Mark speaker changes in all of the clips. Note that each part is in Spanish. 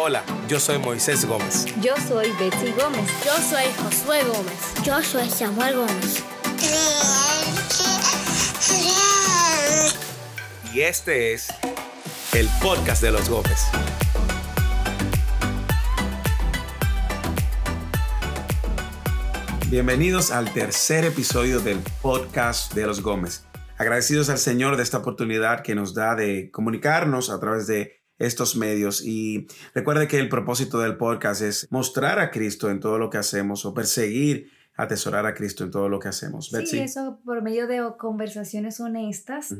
Speaker 1: Hola, yo soy Moisés Gómez.
Speaker 2: Yo soy Betsy Gómez.
Speaker 3: Yo soy Josué Gómez.
Speaker 4: Yo soy Samuel Gómez.
Speaker 1: Y este es el podcast de los Gómez. Bienvenidos al tercer episodio del podcast de los Gómez. Agradecidos al Señor de esta oportunidad que nos da de comunicarnos a través de estos medios. Y recuerde que el propósito del podcast es mostrar a Cristo en todo lo que hacemos o perseguir, atesorar a Cristo en todo lo que hacemos.
Speaker 2: Sí, eso por medio de conversaciones honestas.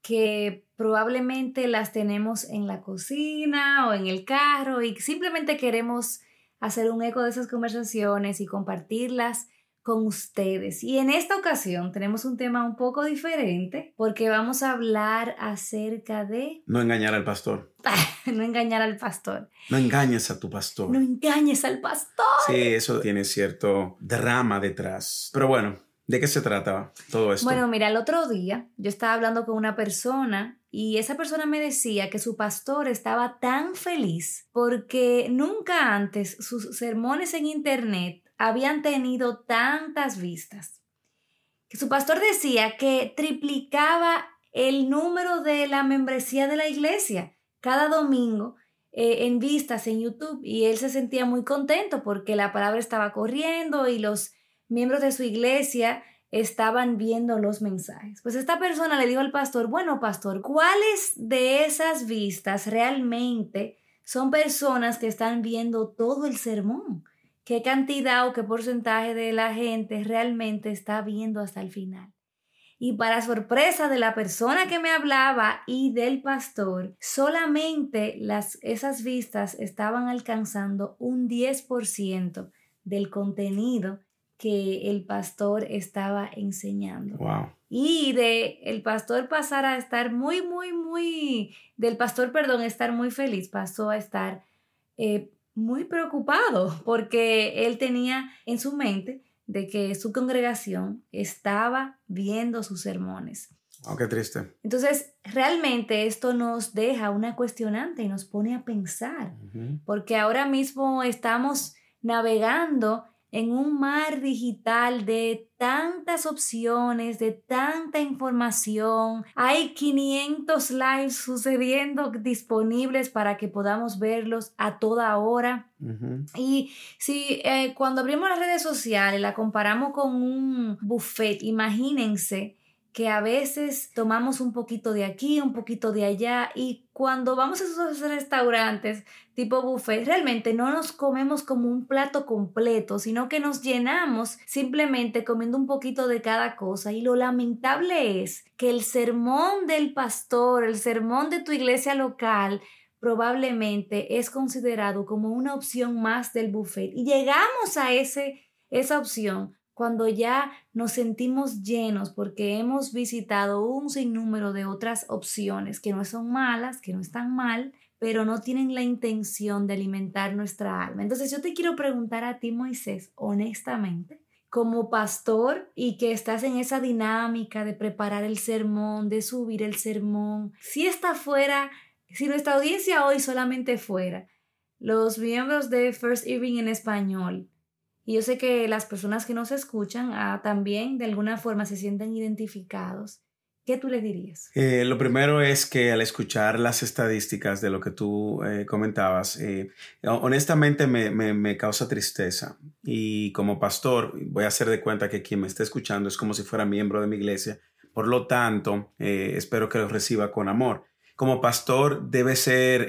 Speaker 2: que probablemente las tenemos en la cocina o en el carro y simplemente queremos hacer un eco de esas conversaciones y compartirlas con ustedes. Y en esta ocasión tenemos un tema un poco diferente porque vamos a hablar acerca de...
Speaker 1: No engañar al pastor.
Speaker 2: no engañar al pastor.
Speaker 1: No engañes a tu pastor.
Speaker 2: No engañes al pastor.
Speaker 1: Sí, eso tiene cierto drama detrás. Pero bueno, ¿de qué se trata todo esto?
Speaker 2: Bueno, mira, el otro día yo estaba hablando con una persona y esa persona me decía que su pastor estaba tan feliz porque nunca antes sus sermones en internet habían tenido tantas vistas. Que su pastor decía que triplicaba el número de la membresía de la iglesia cada domingo eh, en vistas en YouTube y él se sentía muy contento porque la palabra estaba corriendo y los miembros de su iglesia estaban viendo los mensajes. Pues esta persona le dijo al pastor, bueno, pastor, ¿cuáles de esas vistas realmente son personas que están viendo todo el sermón? Qué cantidad o qué porcentaje de la gente realmente está viendo hasta el final. Y para sorpresa de la persona que me hablaba y del pastor, solamente las, esas vistas estaban alcanzando un 10% del contenido que el pastor estaba enseñando. Y de el pastor pasar a estar muy, muy, muy, del pastor, perdón, estar muy feliz, pasó a estar eh, muy preocupado porque él tenía en su mente de que su congregación estaba viendo sus sermones.
Speaker 1: Oh, qué triste.
Speaker 2: Entonces, realmente esto nos deja una cuestionante y nos pone a pensar, porque ahora mismo estamos navegando en un mar digital de tantas opciones, de tanta información. Hay 500 lives sucediendo disponibles para que podamos verlos a toda hora. Y si eh, cuando abrimos las redes sociales la comparamos con un buffet, imagínense que a veces tomamos un poquito de aquí, un poquito de allá y cuando vamos a esos restaurantes tipo buffet, realmente no nos comemos como un plato completo, sino que nos llenamos simplemente comiendo un poquito de cada cosa. Y lo lamentable es que el sermón del pastor, el sermón de tu iglesia local, probablemente es considerado como una opción más del buffet. Y llegamos a ese esa opción cuando ya nos sentimos llenos porque hemos visitado un sinnúmero de otras opciones que no son malas, que no están mal, pero no tienen la intención de alimentar nuestra alma. Entonces yo te quiero preguntar a ti, Moisés, honestamente, como pastor y que estás en esa dinámica de preparar el sermón, de subir el sermón, si está fuera, si nuestra audiencia hoy solamente fuera los miembros de First Evening en español, y yo sé que las personas que nos escuchan ah, también de alguna forma se sienten identificados. ¿Qué tú les dirías?
Speaker 1: Eh, lo primero es que al escuchar las estadísticas de lo que tú eh, comentabas, eh, honestamente me, me, causa tristeza. Y como pastor, voy a hacer de cuenta que quien me está escuchando es como si fuera miembro de mi iglesia. Por lo tanto, espero que lo reciba con amor. Como pastor debe ser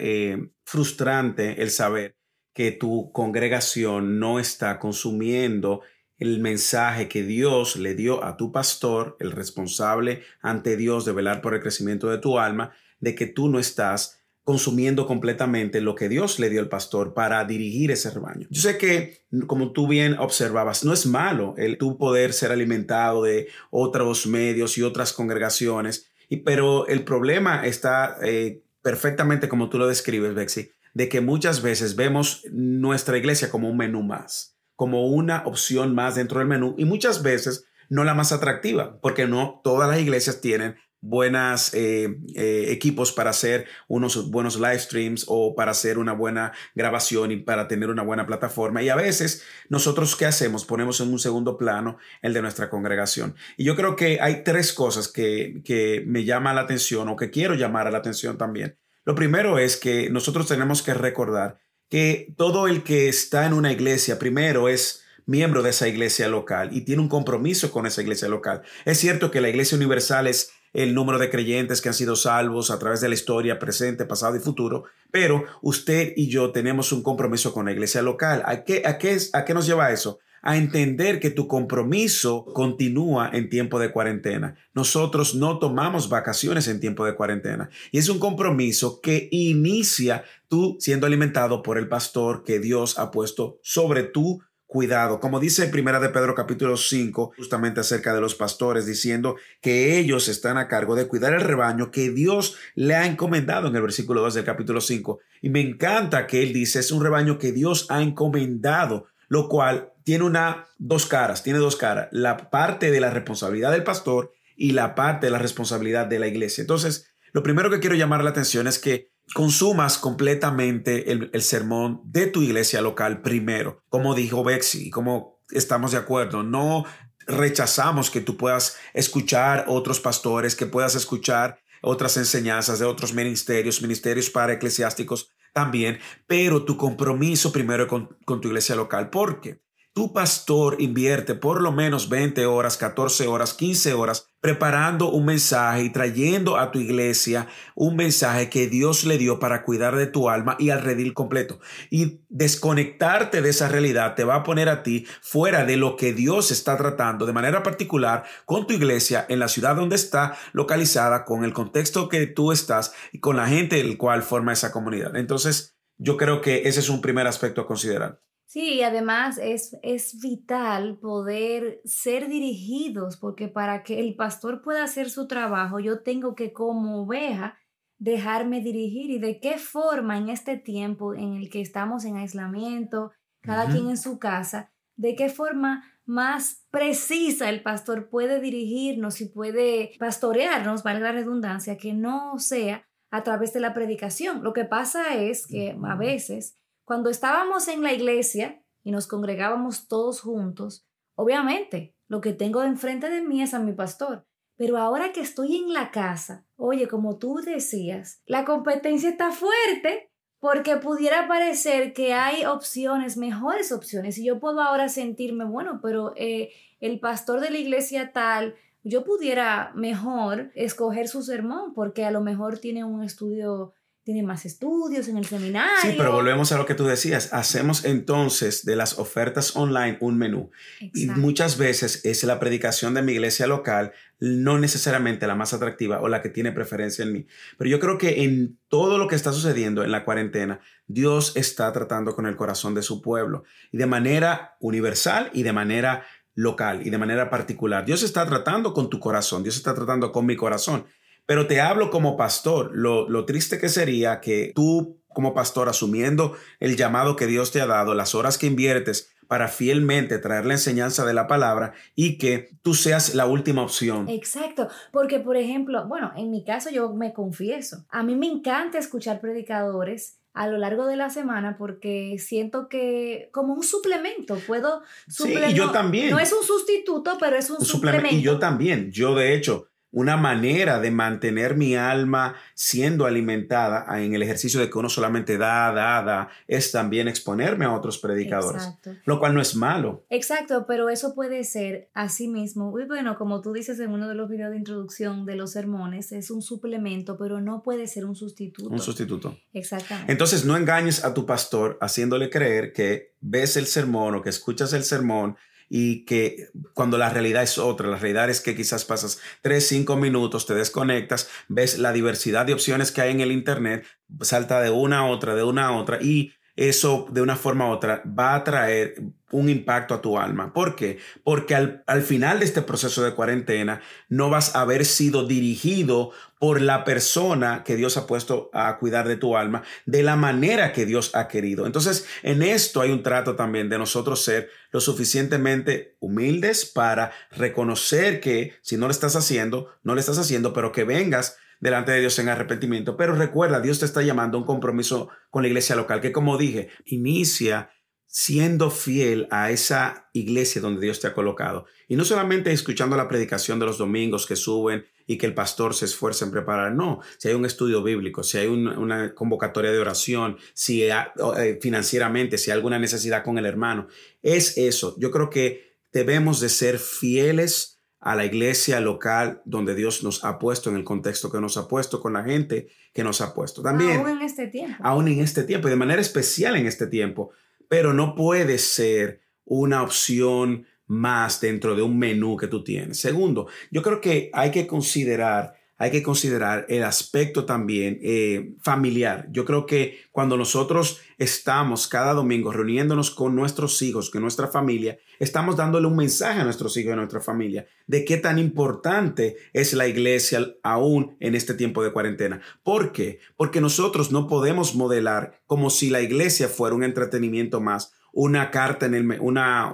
Speaker 1: frustrante el saber que tu congregación no está consumiendo el mensaje que Dios le dio a tu pastor, el responsable ante Dios de velar por el crecimiento de tu alma, de que tú no estás consumiendo completamente lo que Dios le dio al pastor para dirigir ese rebaño. Yo sé que, como tú bien observabas, no es malo el tú poder ser alimentado de otros medios y otras congregaciones, y, pero el problema está eh, perfectamente como tú lo describes, Bexy, de que muchas veces vemos nuestra iglesia como un menú más, como una opción más dentro del menú y muchas veces no la más atractiva, porque no todas las iglesias tienen buenas eh, eh, equipos para hacer unos buenos live streams o para hacer una buena grabación y para tener una buena plataforma. Y a veces nosotros, ¿qué hacemos? Ponemos en un segundo plano el de nuestra congregación. Y yo creo que hay tres cosas que, que me llama la atención o que quiero llamar a la atención también. Lo primero es que nosotros tenemos que recordar que todo el que está en una iglesia primero es miembro de esa iglesia local y tiene un compromiso con esa iglesia local. Es cierto que la iglesia universal es el número de creyentes que han sido salvos a través de la historia presente, pasado y futuro, pero usted y yo tenemos un compromiso con la iglesia local. ¿A qué, a qué, nos lleva eso? A entender que tu compromiso continúa en tiempo de cuarentena. Nosotros no tomamos vacaciones en tiempo de cuarentena y es un compromiso que inicia tú siendo alimentado por el pastor que Dios ha puesto sobre tu cuidado. Como dice Primera de Pedro capítulo 5, justamente acerca de los pastores, diciendo que ellos están a cargo de cuidar el rebaño que Dios le ha encomendado en el versículo 2 del capítulo 5. Y me encanta que él dice, es un rebaño que Dios ha encomendado, lo cual tiene una dos caras, tiene dos caras, la parte de la responsabilidad del pastor y la parte de la responsabilidad de la iglesia. Entonces, lo primero que quiero llamar la atención es que consumas completamente el, sermón de tu iglesia local primero, como dijo Bexy, como estamos de acuerdo, no rechazamos que tú puedas escuchar otros pastores, que puedas escuchar otras enseñanzas de otros ministerios, ministerios para eclesiásticos también, pero tu compromiso primero con, con tu iglesia local. ¿Por qué? Tu pastor invierte por lo menos 20 horas, 14 horas, 15 horas preparando un mensaje y trayendo a tu iglesia un mensaje que Dios le dio para cuidar de tu alma y al redil completo. Y desconectarte de esa realidad te va a poner a ti fuera de lo que Dios está tratando de manera particular con tu iglesia en la ciudad donde está localizada, con el contexto que tú estás y con la gente del cual forma esa comunidad. Entonces, yo creo que ese es un primer aspecto a considerar.
Speaker 2: Sí, y además es, es vital poder ser dirigidos, porque para que el pastor pueda hacer su trabajo, yo tengo que como oveja dejarme dirigir. Y de qué forma en este tiempo en el que estamos en aislamiento, cada quien en su casa, de qué forma más precisa el pastor puede dirigirnos y puede pastorearnos, valga la redundancia, que no sea a través de la predicación. Lo que pasa es que a veces cuando estábamos en la iglesia y nos congregábamos todos juntos, obviamente lo que tengo enfrente de mí es a mi pastor. Pero ahora que estoy en la casa, oye, como tú decías, la competencia está fuerte porque pudiera parecer que hay opciones, mejores opciones, y yo puedo ahora sentirme, bueno, pero eh, el pastor de la iglesia tal, yo pudiera mejor escoger su sermón porque a lo mejor tiene un estudio tiene más estudios en el seminario.
Speaker 1: Sí, pero volvemos a lo que tú decías. Hacemos entonces de las ofertas online un menú. Y muchas veces es la predicación de mi iglesia local, no necesariamente la más atractiva o la que tiene preferencia en mí. Pero yo creo que en todo lo que está sucediendo en la cuarentena, Dios está tratando con el corazón de su pueblo. Y de manera universal y de manera local y de manera particular. Dios está tratando con tu corazón, Dios está tratando con mi corazón. Pero te hablo como pastor. Lo, lo triste que sería que tú como pastor, asumiendo el llamado que Dios te ha dado, las horas que inviertes para fielmente traer la enseñanza de la palabra y que tú seas la última opción.
Speaker 2: Exacto, porque por ejemplo, bueno, en mi caso yo me confieso, a mí me encanta escuchar predicadores a lo largo de la semana porque siento que como un suplemento puedo
Speaker 1: suplementar. Sí, y yo también.
Speaker 2: No es un sustituto, pero es un, suplemento.
Speaker 1: Y yo también. Yo de hecho una manera de mantener mi alma siendo alimentada en el ejercicio de que uno solamente da, da, da, es también exponerme a otros predicadores, Exacto. lo cual no es malo.
Speaker 2: Exacto, pero eso puede ser así mismo. Y bueno, como tú dices en uno de los videos de introducción de los sermones, es un suplemento, pero no puede ser un sustituto.
Speaker 1: Un sustituto.
Speaker 2: Exactamente.
Speaker 1: Entonces, no engañes a tu pastor haciéndole creer que ves el sermón o que escuchas el sermón y que cuando la realidad es otra, la realidad es que quizás pasas tres, cinco minutos, te desconectas, ves la diversidad de opciones que hay en el Internet, salta de una a otra, de una a otra y eso de una forma u otra va a traer un impacto a tu alma. ¿Por qué? Porque al, al, final de este proceso de cuarentena no vas a haber sido dirigido por la persona que Dios ha puesto a cuidar de tu alma de la manera que Dios ha querido. Entonces, en esto hay un trato también de nosotros ser lo suficientemente humildes para reconocer que si no lo estás haciendo, no lo estás haciendo, pero que vengas delante de Dios en arrepentimiento. Pero recuerda, Dios te está llamando a un compromiso con la iglesia local, que como dije, inicia siendo fiel a esa iglesia donde Dios te ha colocado. Y no solamente escuchando la predicación de los domingos que suben y que el pastor se esfuerce en preparar, no, si hay un estudio bíblico, si hay una convocatoria de oración, si eh, financieramente, si hay alguna necesidad con el hermano, es eso. Yo creo que debemos de ser fieles a la iglesia local donde Dios nos ha puesto, en el contexto que nos ha puesto, con la gente que nos ha puesto. También.
Speaker 2: Aún en este tiempo.
Speaker 1: Aún en este tiempo y de manera especial en este tiempo. Pero no puede ser una opción más dentro de un menú que tú tienes. Segundo, yo creo que hay que considerar hay que considerar el aspecto también eh, familiar. Yo creo que cuando nosotros estamos cada domingo reuniéndonos con nuestros hijos, con nuestra familia, estamos dándole un mensaje a nuestros hijos y a nuestra familia de qué tan importante es la iglesia aún en este tiempo de cuarentena. ¿Por qué? Porque nosotros no podemos modelar como si la iglesia fuera un entretenimiento más una carta en el una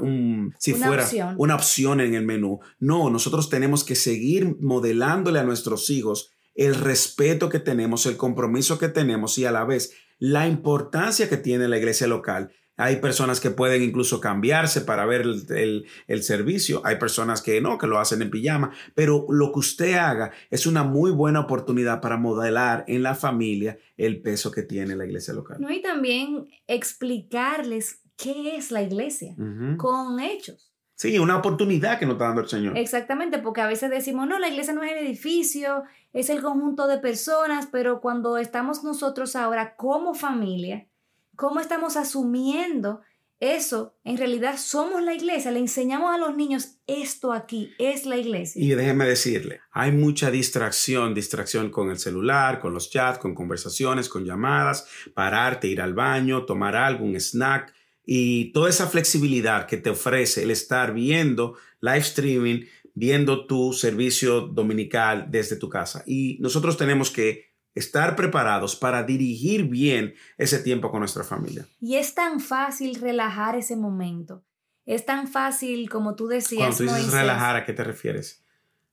Speaker 1: si fuera una opción en el menú. No, nosotros tenemos que seguir modelándole a nuestros hijos el respeto que tenemos, el compromiso que tenemos y a la vez la importancia que tiene la iglesia local. Hay personas que pueden incluso cambiarse para ver el, el, servicio. Hay personas que no, que lo hacen en pijama. Pero lo que usted haga es una muy buena oportunidad para modelar en la familia el peso que tiene la iglesia local.
Speaker 2: No, y también explicarles qué es la iglesia con hechos.
Speaker 1: Sí, una oportunidad que nos está dando el Señor.
Speaker 2: Exactamente, porque a veces decimos, no, la iglesia no es el edificio, es el conjunto de personas, pero cuando estamos nosotros ahora como familia, ¿cómo estamos asumiendo eso? En realidad somos la iglesia, le enseñamos a los niños esto aquí, es la iglesia.
Speaker 1: Y déjeme decirle, hay mucha distracción, distracción con el celular, con los chats, con conversaciones, con llamadas, pararte, ir al baño, tomar algo, un snack y toda esa flexibilidad que te ofrece el estar viendo live streaming, viendo tu servicio dominical desde tu casa. Y nosotros tenemos que estar preparados para dirigir bien ese tiempo con nuestra familia.
Speaker 2: Y es tan fácil relajar ese momento. Es tan fácil, como tú decías.
Speaker 1: Cuando tú dices relajar, ¿a qué te refieres?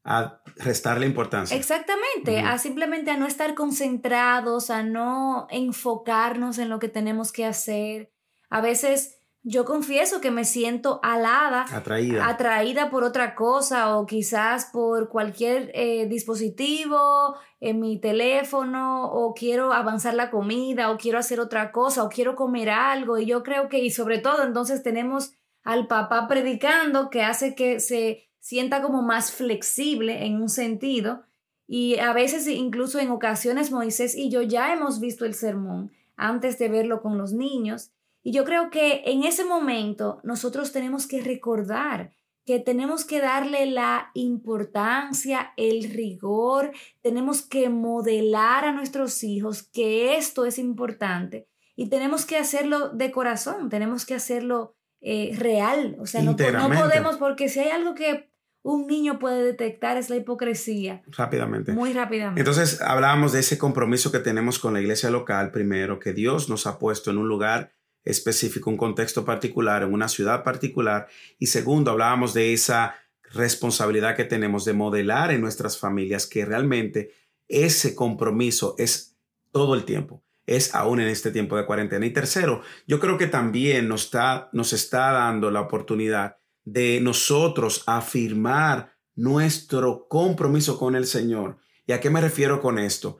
Speaker 1: a restarle importancia.
Speaker 2: Exactamente, a simplemente a no estar concentrados, a no enfocarnos en lo que tenemos que hacer, a veces yo confieso que me siento alada,
Speaker 1: atraída,
Speaker 2: atraída por otra cosa o quizás por cualquier eh, dispositivo en mi teléfono o quiero avanzar la comida o quiero hacer otra cosa o quiero comer algo. Y yo creo que y sobre todo entonces tenemos al papá predicando que hace que se sienta como más flexible en un sentido. Y a veces incluso en ocasiones Moisés y yo ya hemos visto el sermón antes de verlo con los niños y yo creo que en ese momento nosotros tenemos que recordar que tenemos que darle la importancia, el rigor, tenemos que modelar a nuestros hijos que esto es importante y tenemos que hacerlo de corazón, tenemos que hacerlo eh, real, o sea, no, no podemos, porque si hay algo que un niño puede detectar es la hipocresía.
Speaker 1: Rápidamente.
Speaker 2: Muy rápidamente.
Speaker 1: Entonces, hablábamos de ese compromiso que tenemos con la iglesia local, primero, que Dios nos ha puesto en un lugar específico, un contexto particular, en una ciudad particular. Y segundo, hablábamos de esa responsabilidad que tenemos de modelar en nuestras familias que realmente ese compromiso es todo el tiempo, es aún en este tiempo de cuarentena. Y tercero, yo creo que también nos está, nos está dando la oportunidad de nosotros afirmar nuestro compromiso con el Señor. ¿Y a qué me refiero con esto?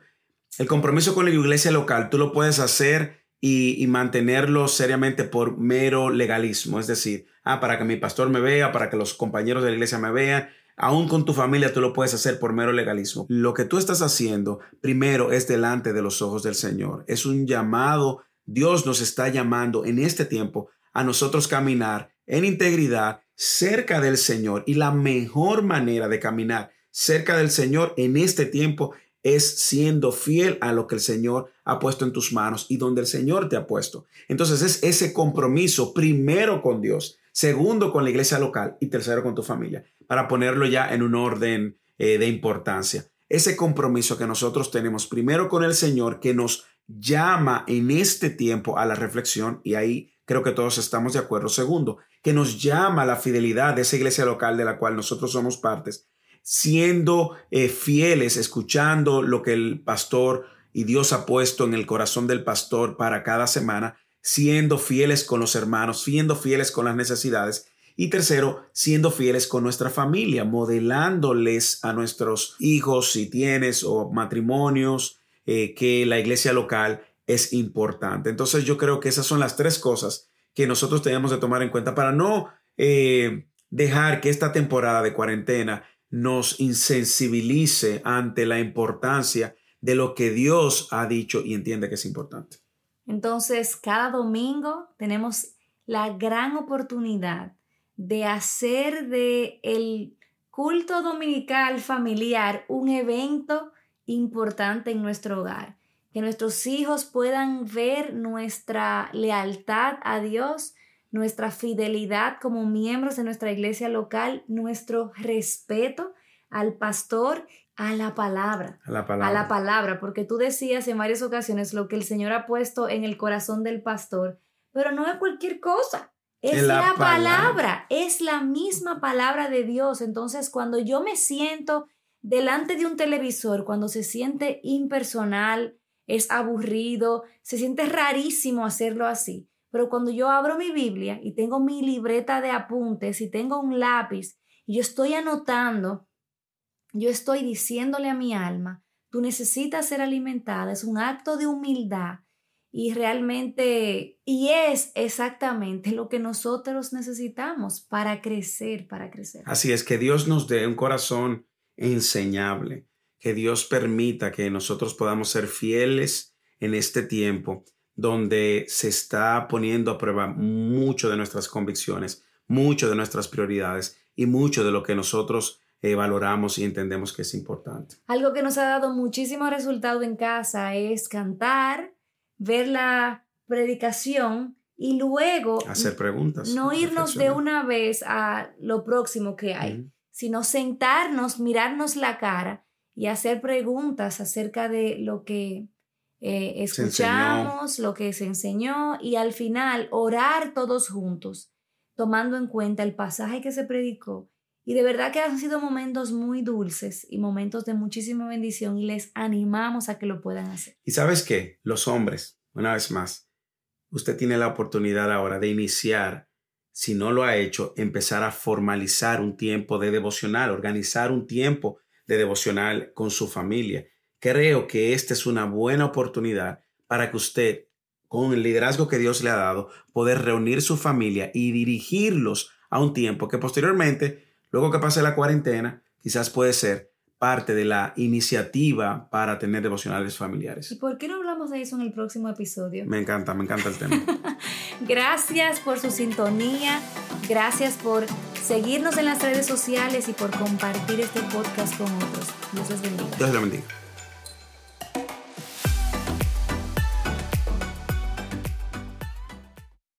Speaker 1: El compromiso con la iglesia local, tú lo puedes hacer y, mantenerlo seriamente por mero legalismo. Es decir, ah, para que mi pastor me vea, para que los compañeros de la iglesia me vean. Aún con tu familia tú lo puedes hacer por mero legalismo. Lo que tú estás haciendo primero es delante de los ojos del Señor. Es un llamado. Dios nos está llamando en este tiempo a nosotros caminar en integridad cerca del Señor. Y la mejor manera de caminar cerca del Señor en este tiempo es siendo fiel a lo que el Señor ha puesto en tus manos y donde el Señor te ha puesto. Entonces es ese compromiso primero con Dios, segundo con la iglesia local y tercero con tu familia, para ponerlo ya en un orden eh, de importancia. Ese compromiso que nosotros tenemos primero con el Señor que nos llama en este tiempo a la reflexión y ahí creo que todos estamos de acuerdo. Segundo, que nos llama a la fidelidad de esa iglesia local de la cual nosotros somos partes siendo eh, fieles, escuchando lo que el pastor y Dios ha puesto en el corazón del pastor para cada semana, siendo fieles con los hermanos, siendo fieles con las necesidades. Y tercero, siendo fieles con nuestra familia, modelándoles a nuestros hijos, si tienes, o matrimonios, eh, que la iglesia local es importante. Entonces yo creo que esas son las tres cosas que nosotros tenemos de tomar en cuenta para no eh, dejar que esta temporada de cuarentena nos insensibilice ante la importancia de lo que Dios ha dicho y entiende que es importante.
Speaker 2: Entonces, cada domingo tenemos la gran oportunidad de hacer de el culto dominical familiar un evento importante en nuestro hogar, que nuestros hijos puedan ver nuestra lealtad a Dios, nuestra fidelidad como miembros de nuestra iglesia local, nuestro respeto al pastor, a la palabra.
Speaker 1: A la palabra.
Speaker 2: A la palabra, porque tú decías en varias ocasiones lo que el Señor ha puesto en el corazón del pastor, pero no es cualquier cosa. Es la, palabra, es la misma palabra de Dios. Entonces, cuando yo me siento delante de un televisor, cuando se siente impersonal, es aburrido, se siente rarísimo hacerlo así. Pero cuando yo abro mi Biblia y tengo mi libreta de apuntes y tengo un lápiz y yo estoy anotando, yo estoy diciéndole a mi alma, tú necesitas ser alimentada, es un acto de humildad y realmente, y es exactamente lo que nosotros necesitamos para crecer, para crecer.
Speaker 1: Así es, que Dios nos dé un corazón enseñable, que Dios permita que nosotros podamos ser fieles en este tiempo donde se está poniendo a prueba mucho de nuestras convicciones, mucho de nuestras prioridades y mucho de lo que nosotros eh, valoramos y entendemos que es importante.
Speaker 2: Algo que nos ha dado muchísimo resultado en casa es cantar, ver la predicación y luego
Speaker 1: hacer preguntas.
Speaker 2: No irnos de una vez a lo próximo que hay, sino sentarnos, mirarnos la cara y hacer preguntas acerca de lo que eh, escuchamos lo que se enseñó y al final orar todos juntos, tomando en cuenta el pasaje que se predicó. Y de verdad que han sido momentos muy dulces y momentos de muchísima bendición y les animamos a que lo puedan hacer.
Speaker 1: Y sabes qué, los hombres, una vez más, usted tiene la oportunidad ahora de iniciar, si no lo ha hecho, empezar a formalizar un tiempo de devocional, organizar un tiempo de devocional con su familia. Creo que esta es una buena oportunidad para que usted, con el liderazgo que Dios le ha dado, poder reunir su familia y dirigirlos a un tiempo que posteriormente, luego que pase la cuarentena, quizás puede ser parte de la iniciativa para tener devocionales familiares.
Speaker 2: ¿Y por qué no hablamos de eso en el próximo episodio?
Speaker 1: Me encanta, me encanta el tema.
Speaker 2: Gracias por su sintonía, gracias por seguirnos en las redes sociales y por compartir este podcast con otros. Dios les bendiga.
Speaker 1: Dios les bendiga.